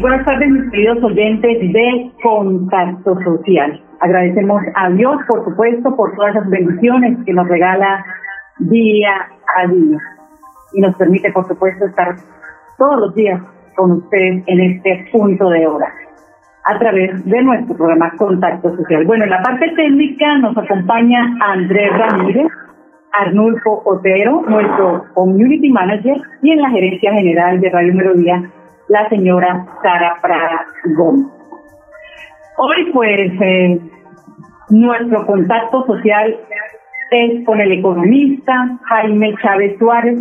Buenas tardes, mis queridos oyentes de Contacto Social. Agradecemos a Dios, por supuesto, por todas las bendiciones que nos regala día a día. Y nos permite, por supuesto, estar todos los días con ustedes en este punto de hora a través de nuestro programa Contacto Social. Bueno, en la parte técnica nos acompaña Andrés Ramírez, Arnulfo Otero, nuestro Community Manager, y en la gerencia general de Radio Melodía, la señora Sara Prada Gómez. Hoy pues eh, nuestro contacto social es con el economista Jaime Chávez Suárez,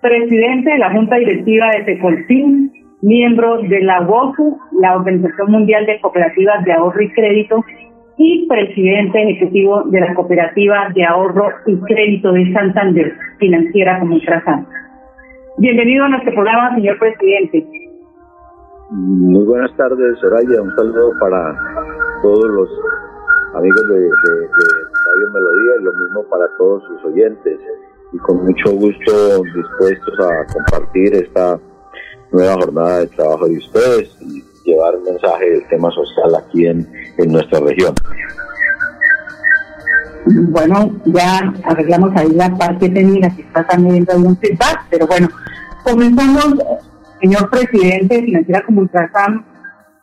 presidente de la Junta Directiva de Tecolcín, miembro de la WOCU, la Organización Mundial de Cooperativas de Ahorro y Crédito, y presidente ejecutivo de la Cooperativa de Ahorro y Crédito de Santander, financiera como Ultrasan. Bienvenido a nuestro programa, señor presidente. Muy buenas tardes, Soraya. Un saludo para todos los amigos de, Radio Melodía y lo mismo para todos sus oyentes. Y con mucho gusto dispuestos a compartir esta nueva jornada de trabajo de ustedes y llevar un mensaje del tema social aquí en, en nuestra región. Bueno, ya arreglamos ahí la parte técnica que está también viendo algún feedback, pero bueno, comenzamos señor presidente de Financiera Ultrasan,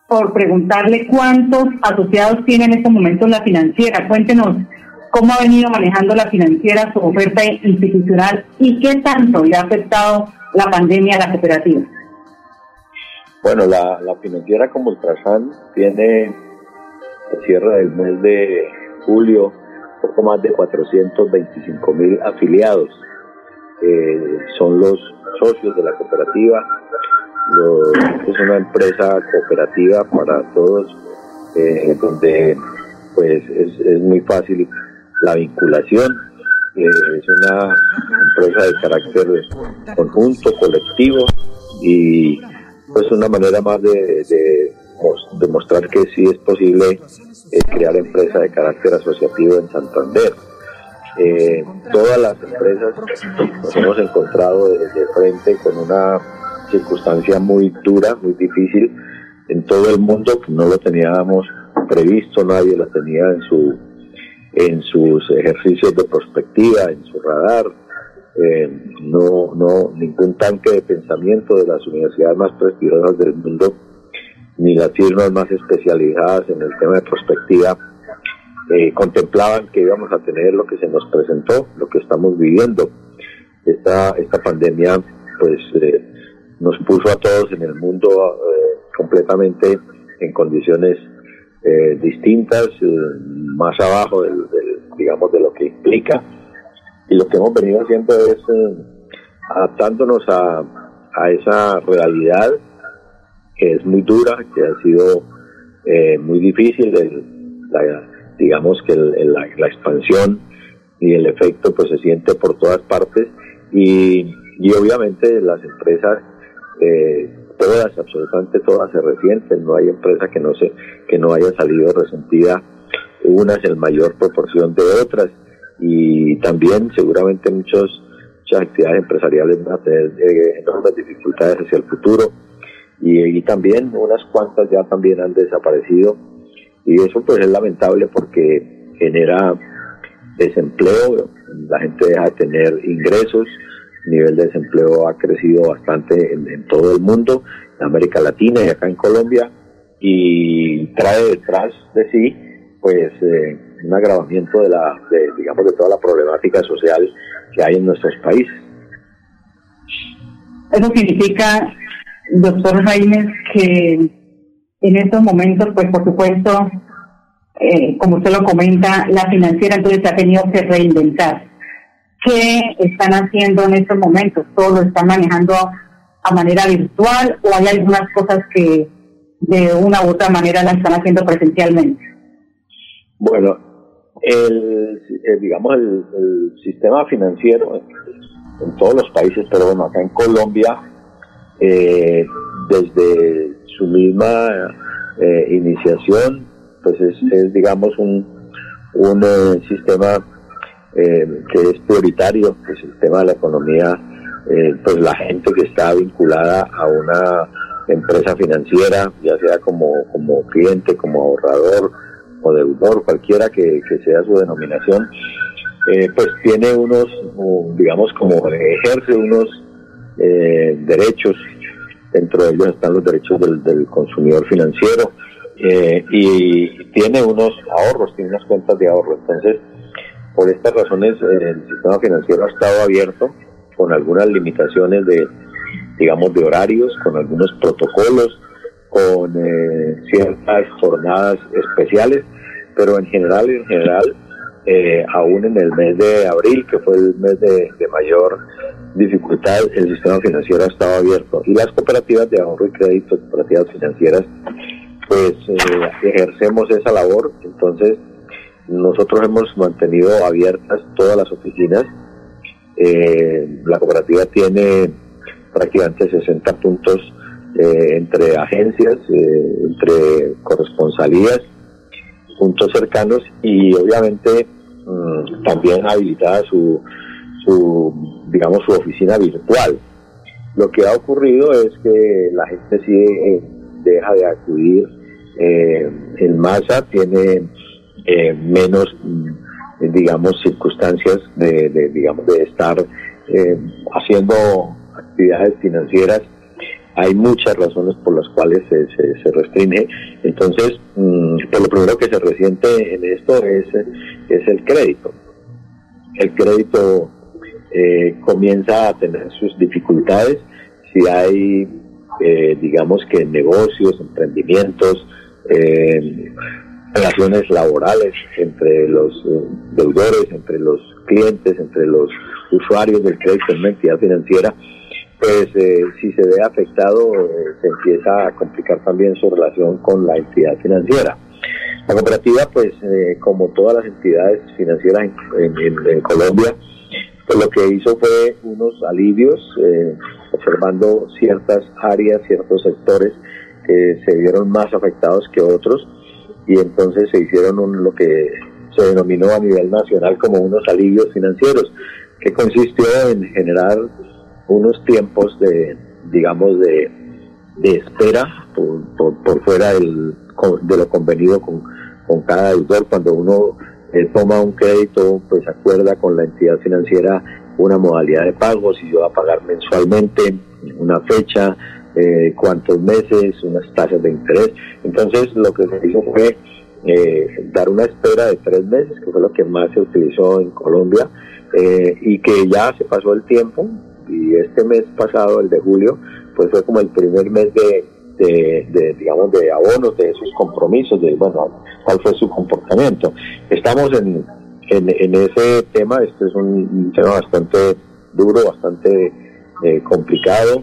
por preguntarle cuántos asociados tiene en este momento la financiera. Cuéntenos cómo ha venido manejando la financiera su oferta institucional y qué tanto le ha afectado la pandemia a la cooperativa. Bueno, la, financiera como Ultrasan tiene a cierre del mes de julio poco más de 425 mil afiliados. Eh, son los socios de la cooperativa es una empresa cooperativa para todos, eh, donde pues es, muy fácil la vinculación. Eh, es una empresa de carácter conjunto, colectivo y pues una manera más de, demostrar que sí es posible eh, crear empresa de carácter asociativo en Santander. Todas las empresas nos hemos encontrado de frente con una circunstancia muy dura, muy difícil en todo el mundo, que no lo teníamos previsto, nadie lo tenía en su en sus ejercicios de prospectiva, en su radar, eh, no, no, ningún tanque de pensamiento de las universidades más prestigiosas del mundo, ni las firmas más especializadas en el tema de prospectiva, eh, contemplaban que íbamos a tener lo que se nos presentó, lo que estamos viviendo. Esta, esta pandemia, pues, eh, nos puso a todos en el mundo eh, completamente en condiciones eh, distintas, más abajo del, digamos, de lo que implica. Y lo que hemos venido haciendo es adaptándonos a, a, esa realidad que es muy dura, que ha sido muy difícil, digamos que la, la expansión y el efecto pues se siente por todas partes y, y obviamente las empresas eh, todas, absolutamente todas se resienten, no hay empresa que no se, que no haya salido resentida, unas en mayor proporción de otras, y también seguramente muchos, muchas actividades empresariales van a tener eh, enormes dificultades hacia el futuro, y, también unas cuantas ya también han desaparecido, y eso pues es lamentable porque genera desempleo, la gente deja de tener ingresos, el nivel de desempleo ha crecido bastante en, todo el mundo, en América Latina y acá en Colombia, y trae detrás de sí pues eh, un agravamiento de la, digamos, de toda la problemática social que hay en nuestros países. Eso significa, doctor Jaime, que en estos momentos, pues por supuesto, eh, como usted lo comenta, la financiera entonces ha tenido que reinventar qué están haciendo en estos momentos. ¿Todo lo están manejando a manera virtual o hay algunas cosas que de una u otra manera las están haciendo presencialmente? Bueno, el, eh, digamos, el, sistema financiero en, todos los países, pero bueno, acá en Colombia, eh, desde su misma eh, iniciación, pues es, digamos, un, un sistema que es prioritario, que es el tema de la economía, pues la gente que está vinculada a una empresa financiera, ya sea como, como cliente, como ahorrador, o deudor, cualquiera que, sea su denominación, eh, pues tiene unos, digamos, como ejerce unos eh, derechos, dentro de ellos están los derechos del, consumidor financiero, eh, y tiene unos ahorros, tiene unas cuentas de ahorro. Entonces, por estas razones, el sistema financiero ha estado abierto con algunas limitaciones de, digamos, de horarios, con algunos protocolos, con ciertas jornadas especiales, pero en general, en general, eh, aún en el mes de abril, que fue el mes de, mayor dificultad, el sistema financiero ha estado abierto. Y las cooperativas de ahorro y crédito, cooperativas financieras, pues eh, ejercemos esa labor. Entonces, nosotros hemos mantenido abiertas todas las oficinas. Eh, la cooperativa tiene prácticamente 60 puntos entre agencias, entre corresponsalías puntos cercanos y obviamente mm, también habilitada su, su, digamos, su oficina virtual. Lo que ha ocurrido es que la gente sí eh, deja de acudir eh, en masa, tiene eh, menos, mm, digamos, circunstancias de, de, digamos, de estar haciendo actividades financieras hay muchas razones por las cuales se, restringe. Entonces, mm, lo primero que se resiente en esto es, es el crédito. El crédito eh, comienza a tener sus dificultades si hay, eh, digamos que negocios, emprendimientos, eh, relaciones laborales entre los deudores, entre los clientes, entre los usuarios del crédito en una entidad financiera, pues eh, si se ve afectado eh, se empieza a complicar también su relación con la entidad financiera. La cooperativa, pues eh, como todas las entidades financieras en, Colombia, pues lo que hizo fue unos alivios, observando ciertas áreas, ciertos sectores que se vieron más afectados que otros y entonces se hicieron un, lo que se denominó a nivel nacional como unos alivios financieros, que consistió en generar unos tiempos de, digamos, de, de espera por, por, fuera del, de lo convenido con, con cada deudor. Cuando uno eh, toma un crédito, pues acuerda con la entidad financiera una modalidad de pago, si yo va a pagar mensualmente, una fecha, eh, cuántos meses, unas tasas de interés. Entonces lo que se hizo fue eh, dar una espera de tres meses, que fue lo que más se utilizó en Colombia, y que ya se pasó el tiempo, y este mes pasado, el de julio, pues fue como el primer mes de, de, digamos, de abonos de esos compromisos, de, bueno, cuál fue su comportamiento. Estamos en, en, ese tema, este es un, tema bastante duro, bastante eh, complicado,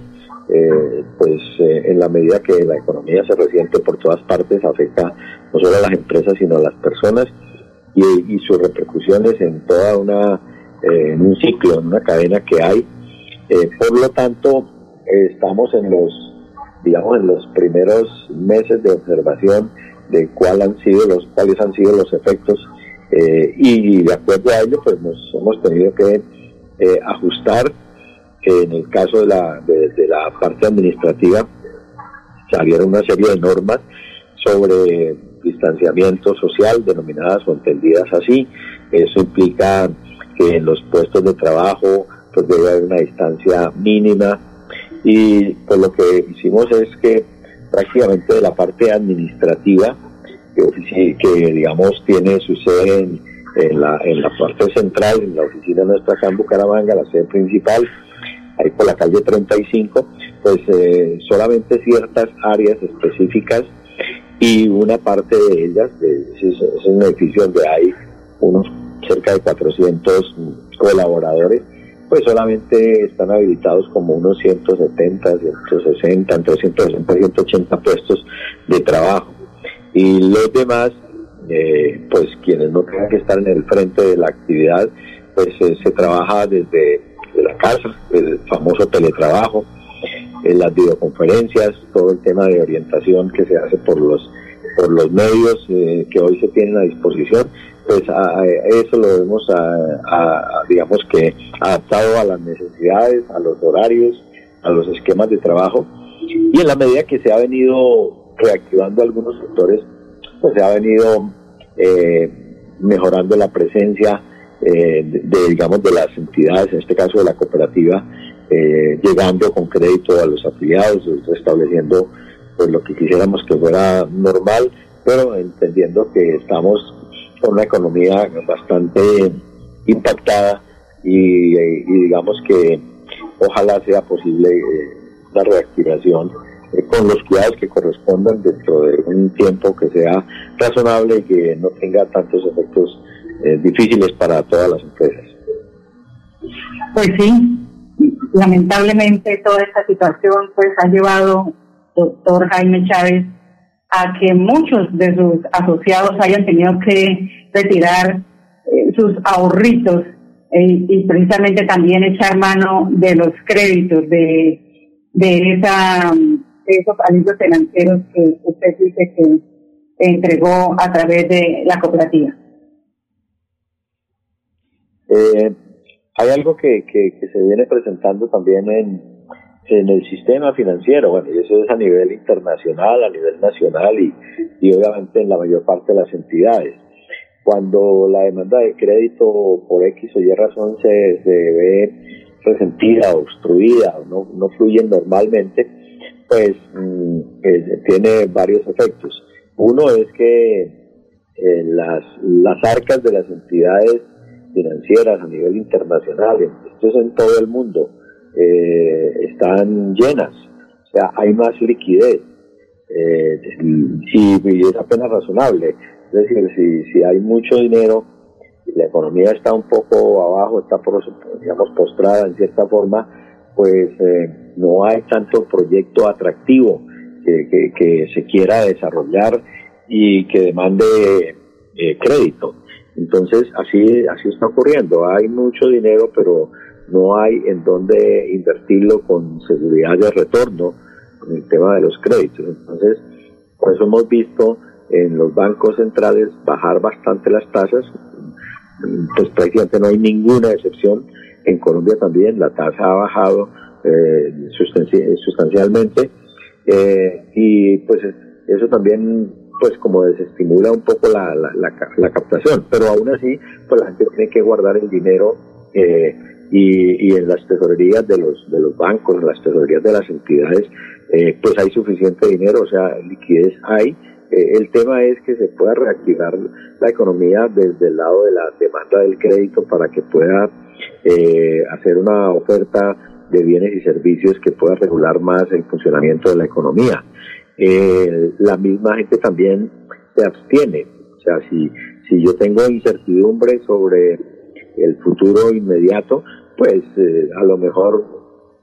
eh, pues eh, en la medida que la economía se resiente por todas partes, afecta no solo a las empresas, sino a las personas y, y sus repercusiones en toda una, en un ciclo, en una cadena que hay eh, por lo tanto, estamos en los, digamos, en los primeros meses de observación de cuál han sido los, cuáles han sido los efectos eh, y de acuerdo a ello, pues nos hemos tenido que eh, ajustar. En el caso de la, de, la parte administrativa, salieron una serie de normas sobre distanciamiento social, denominadas o entendidas así. Eso implica que en los puestos de trabajo pues debe haber una distancia mínima. Y pues lo que hicimos es que prácticamente de la parte administrativa que, digamos tiene su sede en, la, en la parte central, en la oficina nuestra acá en Bucaramanga, la sede principal, ahí por la calle 35, pues eh, solamente ciertas áreas específicas y una parte de ellas, es, un edificio donde hay unos cerca de 400 colaboradores, pues solamente están habilitados como unos 170, 160, entre 160 y 180 puestos de trabajo. Y los demás, eh, pues quienes no tengan que estar en el frente de la actividad, pues se trabaja desde la casa, el famoso teletrabajo, las videoconferencias, todo el tema de orientación que se hace por los por los medios eh, que hoy se tienen a disposición, pues a, eso lo vemos digamos que adaptado a las necesidades, a los horarios, a los esquemas de trabajo. Y en la medida que se ha venido reactivando algunos sectores, pues se ha venido eh, mejorando la presencia eh, de, digamos, de las entidades, en este caso de la cooperativa, eh, llegando con crédito a los afiliados, restableciendo pues lo que quisiéramos que fuera normal, pero entendiendo que estamos una economía bastante impactada y, digamos que ojalá sea posible la reactivación con los cuidados que correspondan dentro de un tiempo que sea razonable y que no tenga tantos efectos eh, difíciles para todas las empresas. Pues sí, lamentablemente toda esta situación pues ha llevado, doctor Jaime Chávez, a que muchos de sus asociados hayan tenido que retirar eh, sus ahorritos eh, y precisamente también echar mano de los créditos de, de esa esos alivios financieros que usted dice que entregó a través de la cooperativa? Eh, hay algo que, que, se viene presentando también en, en el sistema financiero, bueno, y eso es a nivel internacional, a nivel nacional y, y obviamente en la mayor parte de las entidades. Cuando la demanda de crédito por X o Y razón se, se ve resentida, obstruida, no, no fluye normalmente, pues mm, eh, tiene varios efectos. Uno es que eh, las, las arcas de las entidades financieras a nivel internacional, esto es en todo el mundo, eh, están llenas, o sea, hay más liquidez y, es apenas razonable. Es decir, si, si hay mucho dinero la economía está un poco abajo, está, por, digamos, postrada en cierta forma, pues no hay tanto proyecto atractivo que, se quiera desarrollar y que demande eh, crédito. Entonces, así, así está ocurriendo. Hay mucho dinero, pero no hay en dónde invertirlo con seguridad de retorno con el tema de los créditos. Entonces, por eso hemos visto en los bancos centrales bajar bastante las tasas. Pues prácticamente no hay ninguna excepción. En Colombia también la tasa ha bajado eh, sustancialmente eh, y pues eso también pues como desestimula un poco la, la, captación pero aún así pues la gente tiene que guardar el dinero eh, y, y en las tesorerías de los de los bancos en las tesorerías de las entidades eh, pues hay suficiente dinero o sea liquidez hay el tema es que se pueda reactivar la economía desde el lado de la demanda del crédito para que pueda hacer una oferta de bienes y servicios que pueda regular más el funcionamiento de la economía. Eh, la misma gente también se abstiene. O sea, si, si yo tengo incertidumbre sobre el futuro inmediato, pues eh, a lo mejor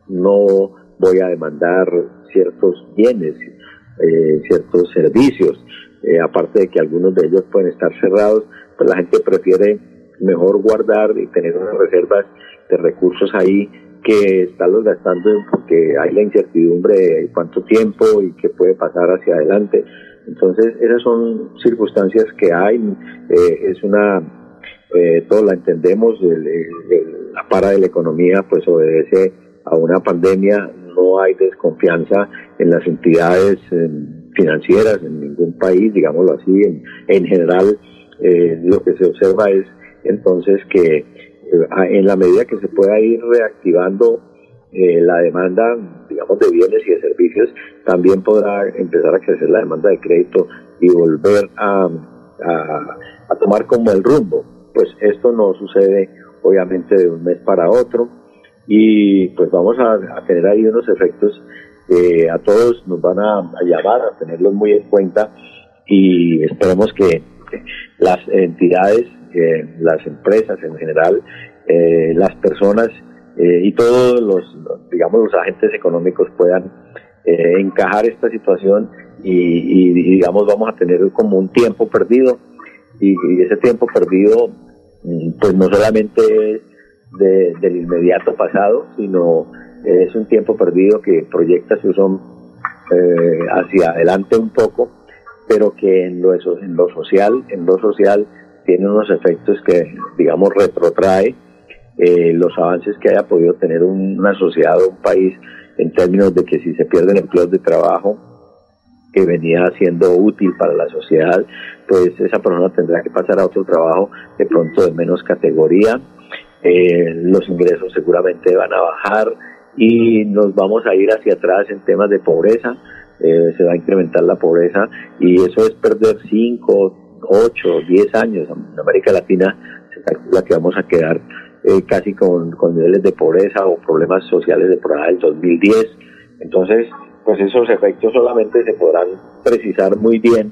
no voy a demandar ciertos bienes, eh, ciertos servicios, aparte de que algunos de ellos pueden estar cerrados, pues la gente prefiere mejor guardar y tener unas reservas de recursos ahí que estarlos gastando porque hay la incertidumbre de cuánto tiempo y qué puede pasar hacia adelante. Entonces, esas son circunstancias que hay, eh, es una, eh, todos la entendemos, la para de la economía pues obedece a una pandemia, no hay desconfianza en las entidades financieras en ningún país, digámoslo así, en, en general eh, lo que se observa es entonces que en la medida que se pueda ir reactivando eh, la demanda, digamos, de bienes y de servicios, también podrá empezar a crecer la demanda de crédito y volver a, a, tomar como el rumbo. Pues esto no sucede, obviamente, de un mes para otro. Y pues vamos a, tener ahí unos efectos que a todos nos van a, llamar a tenerlos muy en cuenta. Y esperemos que las entidades las empresas en general, eh, las personas eh, y todos los, digamos, los agentes económicos puedan eh, encajar esta situación y, digamos, vamos a tener como un tiempo perdido. Y, ese tiempo perdido pues no solamente es del inmediato pasado, sino es un tiempo perdido que proyecta su son eh, hacia adelante un poco, pero que en lo, en lo social, en lo social tiene unos efectos que, digamos, retrotrae eh, los avances que haya podido tener una sociedad o un país en términos de que si se pierden empleos de trabajo que venía siendo útil para la sociedad, pues esa persona tendrá que pasar a otro trabajo de pronto de menos categoría, eh, los ingresos seguramente van a bajar y nos vamos a ir hacia atrás en temas de pobreza, eh, se va a incrementar la pobreza y eso es perder 5, 8, 10 años. En América Latina se calcula que vamos a quedar eh, casi con, niveles de pobreza o problemas sociales de por del 2010. Entonces, pues esos efectos solamente se podrán precisar muy bien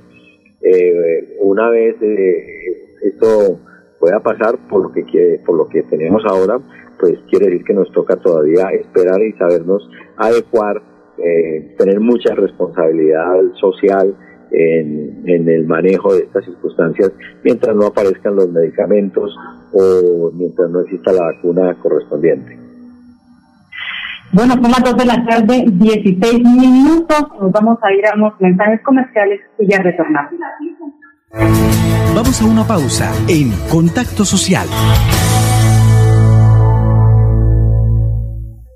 eh, una vez eh, esto pueda pasar por lo que por lo que tenemos ahora pues quiere decir que nos toca todavía esperar y sabernos adecuar tener mucha responsabilidad social en, el manejo de estas circunstancias mientras no aparezcan los medicamentos o mientras no exista la vacuna correspondiente. Bueno, son las 2 de la tarde, 16 minutos. Nos vamos a ir a unos mensajes comerciales y ya retornamos. Vamos a una pausa en Contacto Social.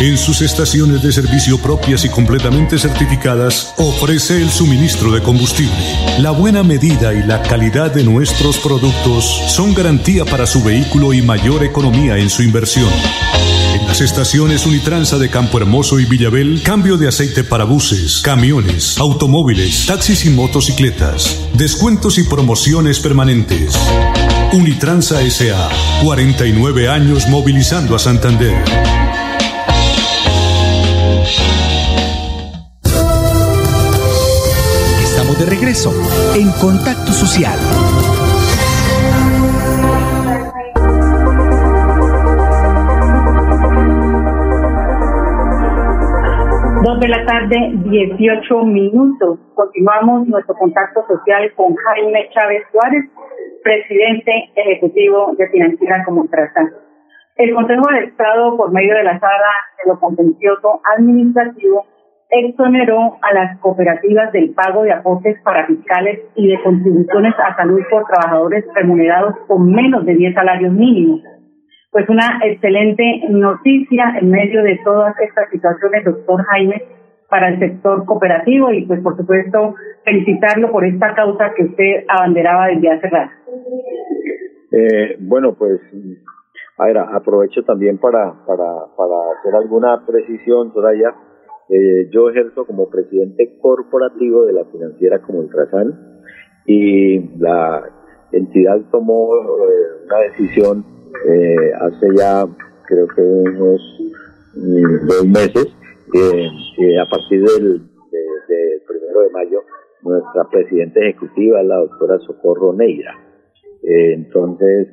en sus estaciones de servicio propias y completamente certificadas, ofrece el suministro de combustible. La buena medida y la calidad de nuestros productos son garantía para su vehículo y mayor economía en su inversión. En las estaciones Unitransa de Campo Hermoso y Villabel, cambio de aceite para buses, camiones, automóviles, taxis y motocicletas. Descuentos y promociones permanentes. Unitransa SA, 49 años movilizando a Santander. En Contacto Social. Dos de la tarde, 18 minutos. Continuamos nuestro contacto social con Jaime Chávez Suárez, presidente ejecutivo de Financiera como Trata. El Consejo de Estado, por medio de la sala de lo contencioso administrativo, exoneró a las cooperativas del pago de aportes para fiscales y de contribuciones a salud por trabajadores remunerados con menos de 10 salarios mínimos. Pues una excelente noticia en medio de todas estas situaciones, doctor Jaime, para el sector cooperativo y pues por supuesto felicitarlo por esta causa que usted abanderaba desde hace rato. Eh, bueno, pues a ver, aprovecho también para, para, para hacer alguna precisión, Soraya eh, yo ejerzo como presidente corporativo de la financiera como Ultrasan y la entidad tomó eh, una decisión eh, hace ya creo que unos mm, dos meses a partir del primero de mayo nuestra presidenta ejecutiva es la doctora Socorro Neira. Entonces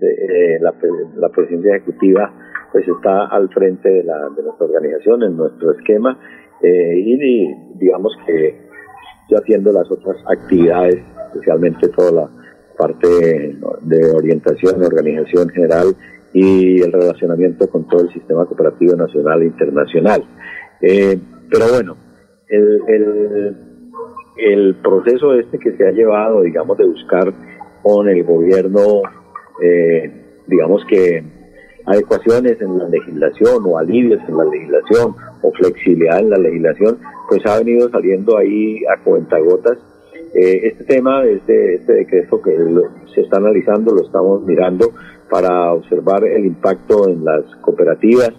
la, la presidencia ejecutiva pues está al frente de, la, de nuestra organización en nuestro esquema eh, y digamos que yo haciendo las otras actividades, especialmente toda la parte de orientación, organización general y el relacionamiento con todo el sistema cooperativo nacional e internacional. Eh, pero bueno, el, el, el, proceso este que se ha llevado, digamos, de buscar con el gobierno, eh, digamos que adecuaciones en la legislación o alivios en la legislación o flexibilidad en la legislación, pues ha venido saliendo ahí a cuentagotas. Eh, este tema, este, este decreto que se está analizando, lo estamos mirando para observar el impacto en las cooperativas.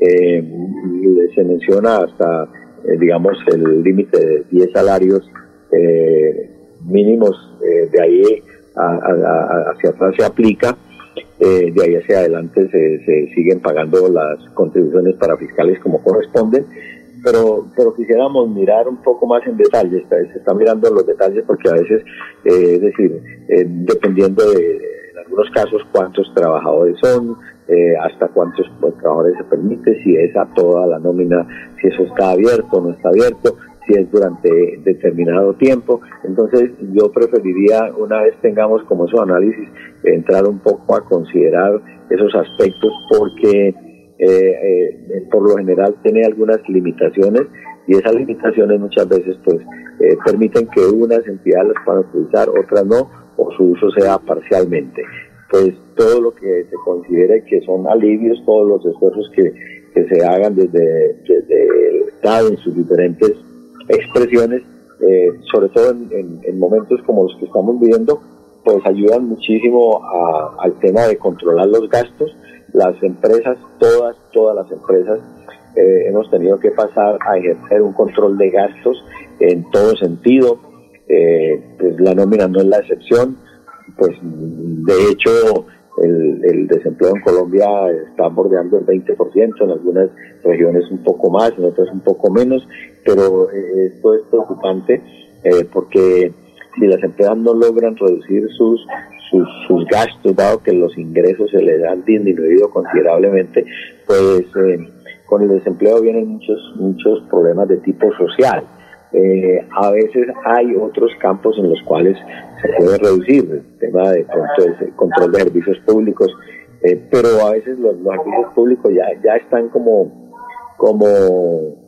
Eh, se menciona hasta, eh, digamos, el límite de 10 salarios mínimos, de ahí hacia atrás se aplica eh, de ahí hacia adelante se, se, siguen pagando las contribuciones para fiscales como corresponden, pero, pero quisiéramos mirar un poco más en detalle, se está mirando los detalles porque a veces, eh, es decir, eh, dependiendo de, en algunos casos, cuántos trabajadores son, eh, hasta cuántos trabajadores se permite, si es a toda la nómina, si eso está abierto o no está abierto, si es durante determinado tiempo. Entonces yo preferiría, una vez tengamos como esos análisis, entrar un poco a considerar esos aspectos porque eh, eh, por lo general tiene algunas limitaciones y esas limitaciones muchas veces pues eh, permiten que unas entidades las puedan utilizar, otras no, o su uso sea parcialmente. Pues todo lo que se considere que son alivios, todos los esfuerzos que, que se hagan desde, desde el Estado en sus diferentes expresiones, eh, sobre todo en, en, momentos como los que estamos viviendo, pues ayudan muchísimo al tema de controlar los gastos. Las empresas, todas, todas las empresas, eh, hemos tenido que pasar a ejercer un control de gastos en todo sentido. Eh, pues la nómina no es la excepción. Pues de hecho, el, el, desempleo en Colombia está bordeando el 20%, en algunas regiones un poco más, en otras un poco menos, pero eh, esto es preocupante eh, porque si las empresas no logran reducir sus, sus, gastos, dado que los ingresos se les han disminuido considerablemente, pues eh, con el desempleo vienen muchos, muchos problemas de tipo social. a veces hay otros campos en los cuales se puede reducir, el tema de control de servicios públicos, pero a veces los, los, servicios públicos ya, ya están como, como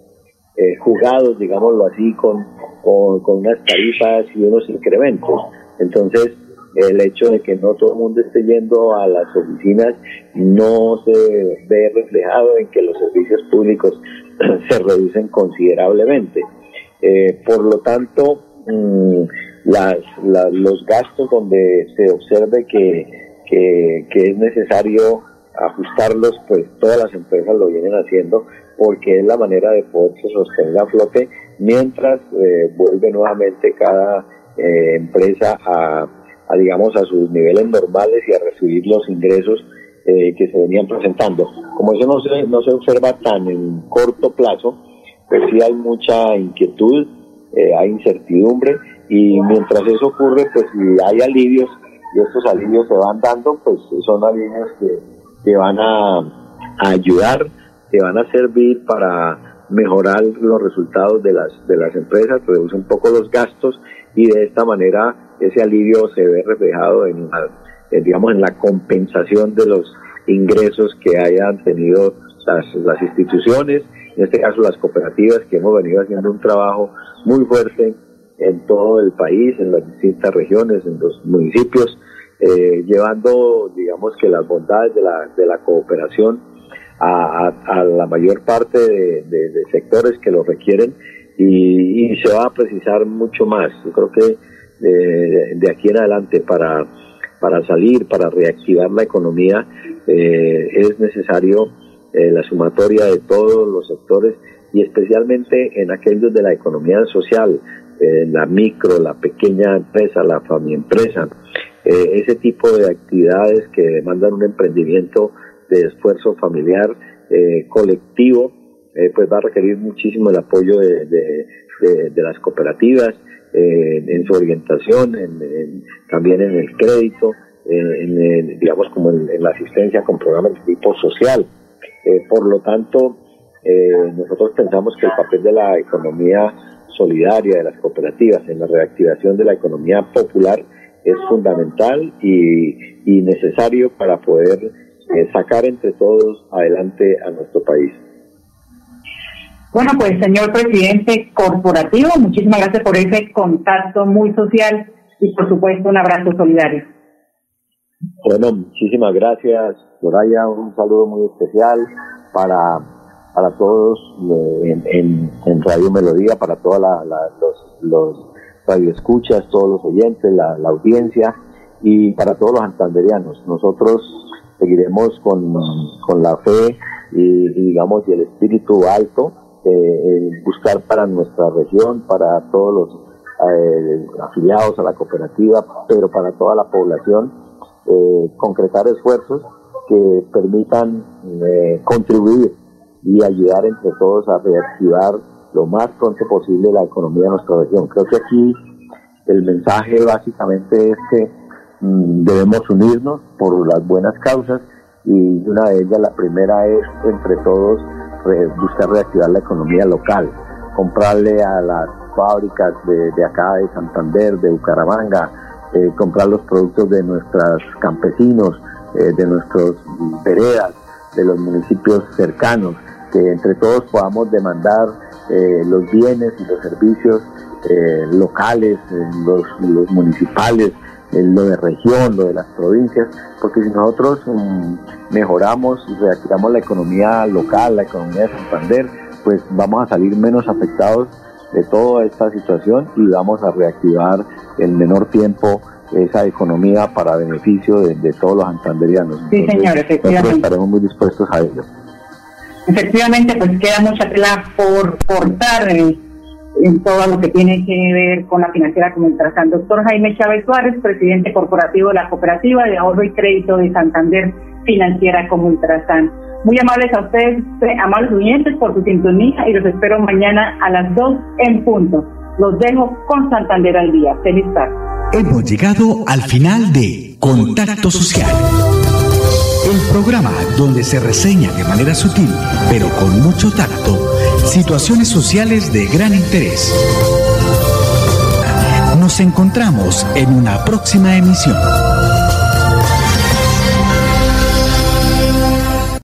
eh, jugados, digámoslo así, con, con, unas tarifas y unos incrementos. Entonces, el hecho de que no todo el mundo esté yendo a las oficinas no se ve reflejado en que los servicios públicos se reducen considerablemente. Eh, por lo tanto, mm, las, los gastos donde se observe que, que es necesario ajustarlos, pues todas las empresas lo vienen haciendo porque es la manera de poderse sostener a flote mientras eh, vuelve nuevamente cada eh, empresa a, digamos, a sus niveles normales y a recibir los ingresos eh, que se venían presentando. Como eso no se, no se observa tan en corto plazo, pues sí hay mucha inquietud, hay incertidumbre y mientras eso ocurre, pues si hay alivios y estos alivios se van dando, pues son alivios que, que van a, a ayudar que van a servir para mejorar los resultados de las, de las empresas, reduce un poco los gastos y de esta manera ese alivio se ve reflejado en, digamos, en la compensación de los ingresos que hayan tenido las, las instituciones, en este caso las cooperativas, que hemos venido haciendo un trabajo muy fuerte en todo el país, en las distintas regiones, en los municipios, eh, llevando, digamos, que las bondades de la, de la cooperación a, la mayor parte de, sectores que lo requieren y, se va a precisar mucho más. Yo creo que de, aquí en adelante para, para salir, para reactivar la economía, eh, es necesario eh, la sumatoria de todos los sectores y especialmente en aquellos de la economía social, eh, la micro, la pequeña empresa, la familia empresa, ese tipo de actividades que demandan un emprendimiento de esfuerzo familiar eh, colectivo, eh, pues va a requerir muchísimo el apoyo de, de, las cooperativas eh, en su orientación, en, también en el crédito, en, digamos como en, la asistencia con programas de tipo social. por lo tanto, nosotros pensamos que el papel de la economía solidaria, de las cooperativas, en la reactivación de la economía popular es fundamental y necesario para poder eh, sacar entre todos adelante a nuestro país. Bueno, pues señor presidente corporativo, muchísimas gracias por ese contacto muy social y por supuesto un abrazo solidario. Bueno, muchísimas gracias, Soraya, un saludo muy especial para, para todos eh, en, en, Radio Melodía, para todos los, los radioescuchas, todos los oyentes, la, la audiencia y para todos los antanderianos. Nosotros seguiremos con, con la fe y, digamos y el espíritu alto eh, buscar para nuestra región, para todos los eh, afiliados a la cooperativa, pero para toda la población, eh, concretar esfuerzos que permitan contribuir y ayudar entre todos a reactivar lo más pronto posible la economía de nuestra región. Creo que aquí el mensaje básicamente es que debemos unirnos por las buenas causas y una de ellas, la primera es entre todos buscar reactivar la economía local, comprarle a las fábricas de, acá de Santander, de Bucaramanga, eh, comprar los productos de nuestros campesinos, eh, de nuestros veredas, de los municipios cercanos, que entre todos podamos demandar eh, los bienes y los servicios locales, los municipales, lo de región, lo de las provincias, porque si nosotros mm, mejoramos y reactivamos la economía local, la economía de Santander, pues vamos a salir menos afectados de toda esta situación y vamos a reactivar en menor tiempo esa economía para beneficio de, todos los santanderianos. Sí, señor, efectivamente. estaremos muy dispuestos a ello. Efectivamente, pues queda mucha tela por cortar en todo lo que tiene que ver con la financiera Trazán. Doctor Jaime Chávez Suárez, presidente corporativo de la Cooperativa de Ahorro y Crédito de Santander, financiera como Ultrasan. Muy amables a ustedes, amables oyentes, por su sintonía y los espero mañana a las 2 en punto. Los dejo con Santander al día. Feliz tarde. Hemos llegado al final de Contacto Social. El programa donde se reseña de manera sutil, pero con mucho tacto, situaciones sociales de gran interés. Nos encontramos en una próxima emisión.